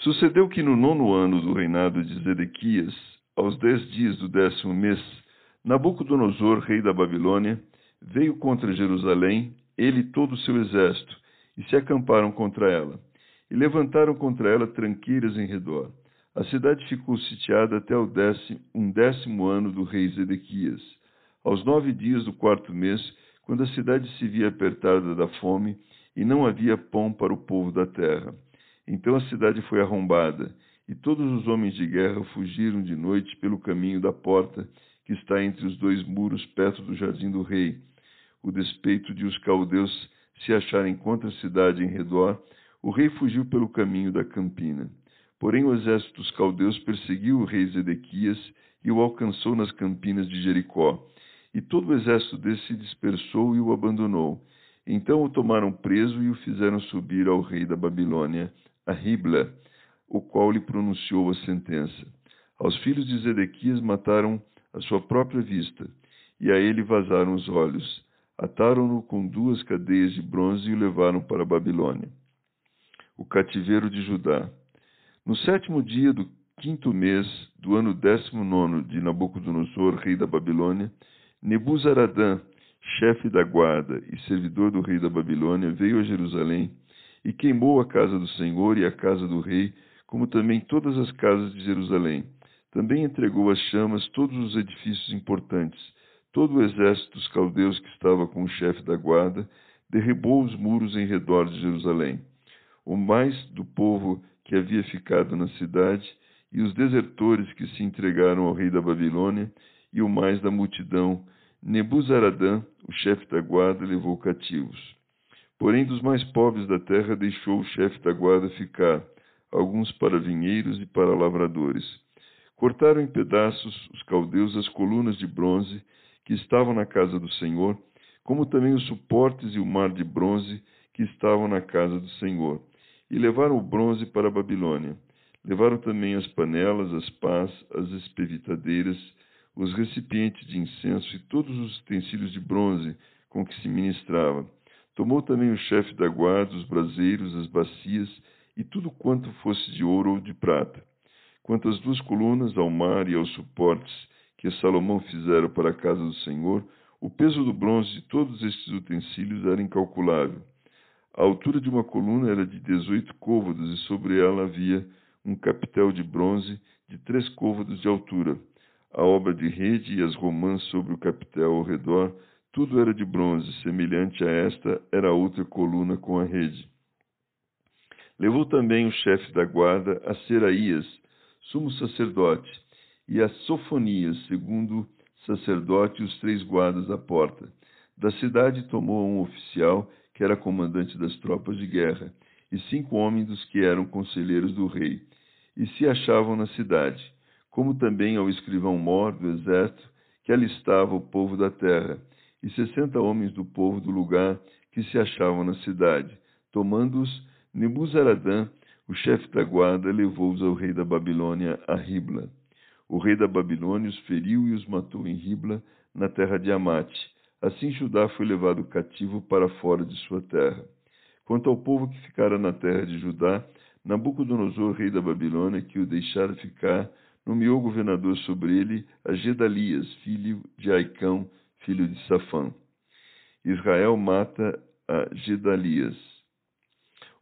Sucedeu que no nono ano do reinado de Zedequias, aos dez dias do décimo mês, Nabucodonosor, rei da Babilônia, veio contra Jerusalém, ele e todo o seu exército, e se acamparam contra ela. E levantaram contra ela tranqueiras em redor. A cidade ficou sitiada até o décimo, um décimo ano do rei Zedequias. Aos nove dias do quarto mês, quando a cidade se via apertada da fome, e não havia pão para o povo da terra. Então a cidade foi arrombada, e todos os homens de guerra fugiram de noite pelo caminho da porta que está entre os dois muros perto do jardim do rei. O despeito de os caldeus se acharem contra a cidade em redor, o rei fugiu pelo caminho da campina. Porém o exército dos caldeus perseguiu o rei Zedequias e o alcançou nas campinas de Jericó. E todo o exército desse se dispersou e o abandonou. Então o tomaram preso e o fizeram subir ao rei da Babilônia, a Ribla, o qual lhe pronunciou a sentença. Aos filhos de Zedequias mataram a sua própria vista, e a ele vazaram os olhos. Ataram-no com duas cadeias de bronze e o levaram para a Babilônia. O cativeiro de Judá. No sétimo dia do quinto mês do ano décimo nono de Nabucodonosor, rei da Babilônia, Nebuzaradã, chefe da guarda e servidor do rei da Babilônia, veio a Jerusalém e queimou a casa do Senhor e a casa do rei, como também todas as casas de Jerusalém. Também entregou às chamas todos os edifícios importantes. Todo o exército dos caldeus que estava com o chefe da guarda derribou os muros em redor de Jerusalém. O mais do povo que havia ficado na cidade e os desertores que se entregaram ao rei da Babilônia e o mais da multidão, Nebuzaradã, o chefe da guarda, levou cativos. Porém, dos mais pobres da terra deixou o chefe da guarda ficar, alguns para vinheiros e para lavradores. Cortaram em pedaços os caldeus as colunas de bronze que estavam na casa do Senhor, como também os suportes e o mar de bronze que estavam na casa do Senhor, e levaram o bronze para a Babilônia. Levaram também as panelas, as pás, as espevitadeiras, os recipientes de incenso e todos os utensílios de bronze com que se ministrava Tomou também o chefe da guarda, os braseiros, as bacias e tudo quanto fosse de ouro ou de prata. Quanto às duas colunas, ao mar e aos suportes que Salomão fizera para a casa do Senhor, o peso do bronze de todos estes utensílios era incalculável. A altura de uma coluna era de dezoito côvados e sobre ela havia um capitel de bronze de três côvados de altura. A obra de rede e as romãs sobre o capitel ao redor tudo era de bronze, semelhante a esta era outra coluna com a rede. Levou também o chefe da guarda a Seraías, sumo sacerdote, e a Sofonias, segundo sacerdote, e os três guardas da porta. Da cidade tomou um oficial, que era comandante das tropas de guerra, e cinco homens dos que eram conselheiros do rei, e se achavam na cidade, como também ao escrivão mor do exército, que alistava o povo da terra, e sessenta homens do povo do lugar que se achavam na cidade. Tomando-os, Nebuzaradã, o chefe da guarda, levou-os ao rei da Babilônia, a Ribla. O rei da Babilônia os feriu e os matou em Ribla, na terra de Amate. Assim Judá foi levado cativo para fora de sua terra. Quanto ao povo que ficara na terra de Judá, Nabucodonosor, rei da Babilônia, que o deixara ficar, nomeou governador sobre ele a Gedalias, filho de Aicão, filho de Safã. Israel mata a Gedalias.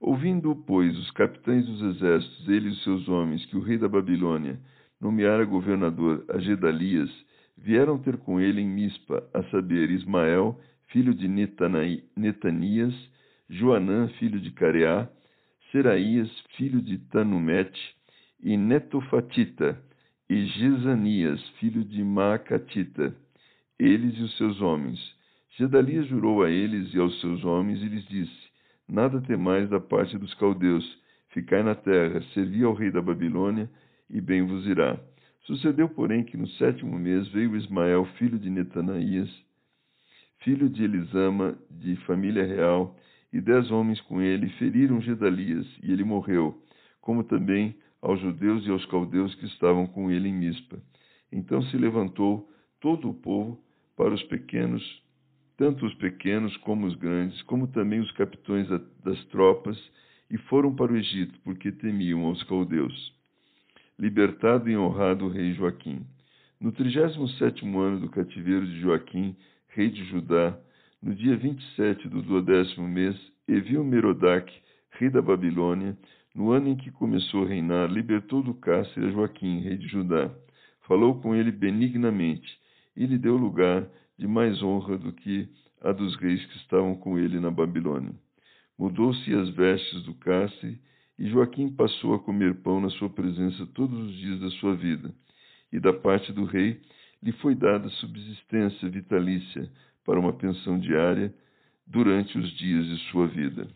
Ouvindo, pois, os capitães dos exércitos, ele e os seus homens, que o rei da Babilônia nomeara governador a Gedalias, vieram ter com ele em Mispa, a saber, Ismael, filho de Netanias, Joanã, filho de Careá, Seraías, filho de Tanumete, e Netofatita, e Gisanias, filho de Maacatita, eles e os seus homens. Gedalias jurou a eles e aos seus homens e lhes disse: Nada temais da parte dos caldeus, ficai na terra, servi ao rei da Babilônia e bem vos irá. Sucedeu, porém, que no sétimo mês veio Ismael, filho de Netanaías, filho de Elisama, de família real, e dez homens com ele feriram Gedalias, e ele morreu, como também aos judeus e aos caldeus que estavam com ele em Mispa. Então se levantou todo o povo para os pequenos, tanto os pequenos como os grandes, como também os capitões das tropas, e foram para o Egito, porque temiam aos caldeus. Libertado e honrado o rei Joaquim. No trigésimo sétimo ano do cativeiro de Joaquim, rei de Judá, no dia vinte e sete do duodécimo mês, Evil Merodach, rei da Babilônia, no ano em que começou a reinar, libertou do cárcere a Joaquim, rei de Judá. Falou com ele benignamente e lhe deu lugar de mais honra do que a dos reis que estavam com ele na Babilônia. Mudou-se as vestes do cárcere e Joaquim passou a comer pão na sua presença todos os dias da sua vida. E da parte do rei lhe foi dada subsistência vitalícia para uma pensão diária durante os dias de sua vida.